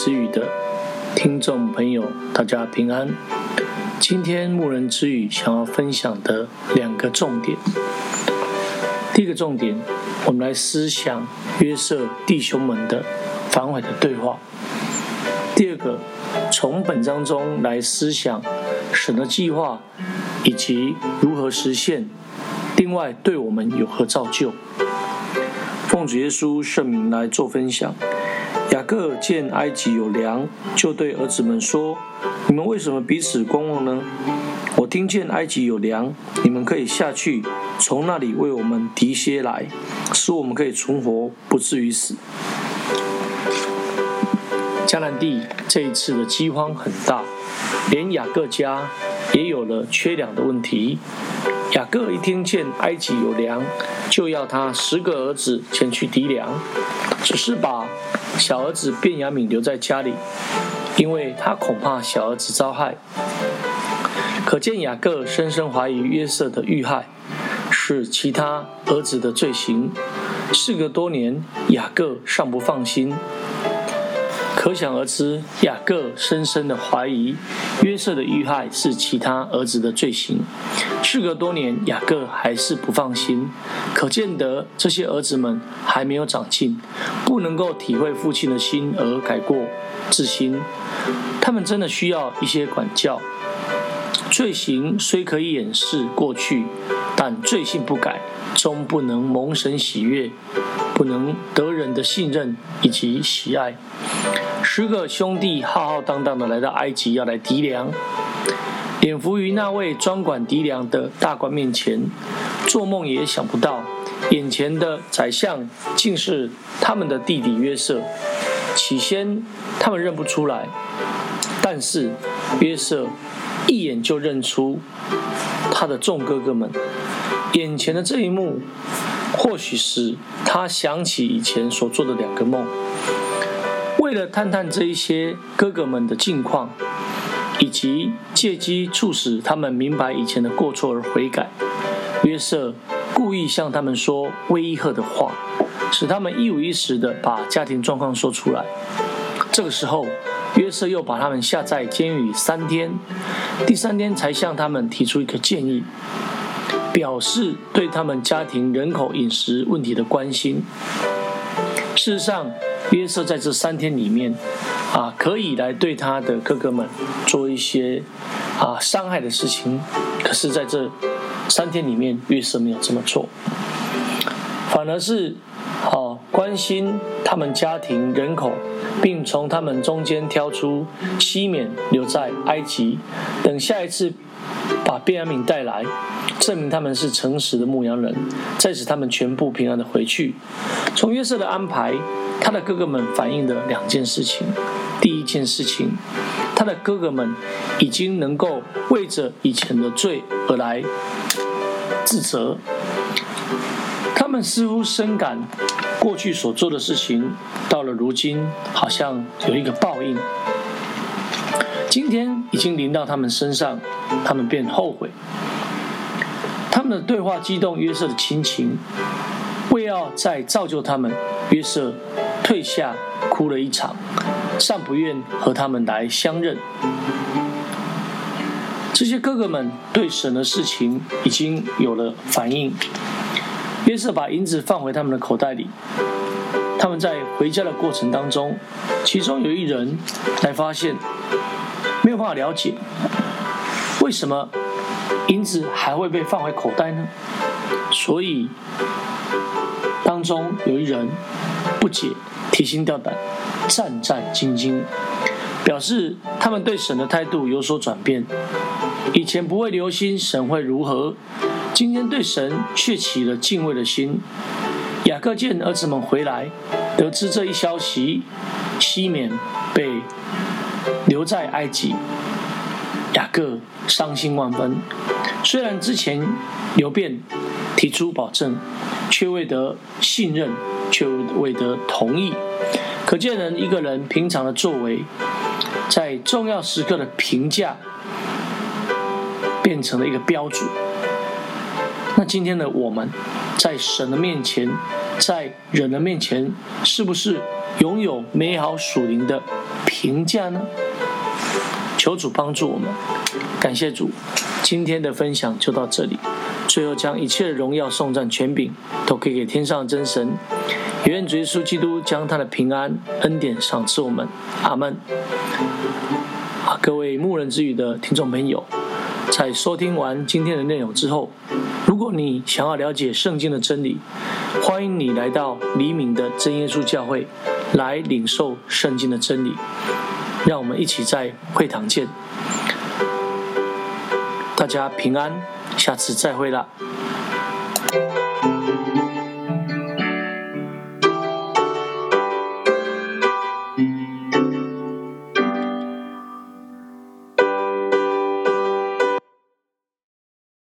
之语的听众朋友，大家平安。今天牧人之语想要分享的两个重点。第一个重点，我们来思想约瑟弟兄们的反悔的对话。第二个，从本章中来思想神的计划以及如何实现。另外，对我们有何造就？奉主耶稣圣名来做分享。雅各见埃及有粮，就对儿子们说：“你们为什么彼此观望呢？我听见埃及有粮，你们可以下去，从那里为我们提些来，使我们可以存活，不至于死。”迦南地这一次的饥荒很大，连雅各家也有了缺粮的问题。雅各一听见埃及有粮，就要他十个儿子前去糴粮，只是把小儿子便雅悯留在家里，因为他恐怕小儿子遭害。可见雅各深深怀疑约瑟的遇害是其他儿子的罪行。事隔多年，雅各尚不放心。可想而知，雅各深深的怀疑约瑟的遇害是其他儿子的罪行。事隔多年，雅各还是不放心，可见得这些儿子们还没有长进，不能够体会父亲的心而改过自新。他们真的需要一些管教。罪行虽可以掩饰过去，但罪性不改，终不能蒙神喜悦，不能得人的信任以及喜爱。十个兄弟浩浩荡荡地来到埃及，要来糴粮，脸伏于那位专管糴粮的大官面前，做梦也想不到，眼前的宰相竟是他们的弟弟约瑟。起先他们认不出来，但是约瑟一眼就认出他的众哥哥们。眼前的这一幕，或许使他想起以前所做的两个梦。为了探探这一些哥哥们的近况，以及借机促使他们明白以前的过错而悔改，约瑟故意向他们说威吓的话，使他们一五一十地把家庭状况说出来。这个时候，约瑟又把他们下在监狱三天，第三天才向他们提出一个建议，表示对他们家庭人口饮食问题的关心。事实上，约瑟在这三天里面，啊，可以来对他的哥哥们做一些啊伤害的事情，可是在这三天里面，约瑟没有这么做，反而是啊关心他们家庭人口，并从他们中间挑出西缅留在埃及，等下一次把便雅悯带来，证明他们是诚实的牧羊人，再使他们全部平安的回去。从约瑟的安排。他的哥哥们反映的两件事情，第一件事情，他的哥哥们已经能够为着以前的罪而来自责，他们似乎深感过去所做的事情，到了如今好像有一个报应，今天已经临到他们身上，他们便后悔。他们的对话激动约瑟的亲情，为要再造就他们，约瑟。退下，哭了一场，尚不愿和他们来相认。这些哥哥们对神的事情已经有了反应。约瑟把银子放回他们的口袋里。他们在回家的过程当中，其中有一人才发现，没有办法了解，为什么银子还会被放回口袋呢？所以当中有一人不解。提心吊胆，战战兢兢，表示他们对神的态度有所转变。以前不会留心神会如何，今天对神却起了敬畏的心。雅各见儿子们回来，得知这一消息，西缅被留在埃及，雅各伤心万分。虽然之前流便提出保证，却未得信任。却未得同意，可见人一个人平常的作为，在重要时刻的评价，变成了一个标准。那今天的我们，在神的面前，在人的面前是不是拥有美好属灵的评价呢？求主帮助我们，感谢主，今天的分享就到这里。最后将一切的荣耀、颂赞、权柄都可以给天上真神。愿主耶稣基督将他的平安、恩典赏赐我们。阿门。啊，各位牧人之语的听众朋友，在收听完今天的内容之后，如果你想要了解圣经的真理，欢迎你来到黎明的真耶稣教会来领受圣经的真理。让我们一起在会堂见，大家平安，下次再会了。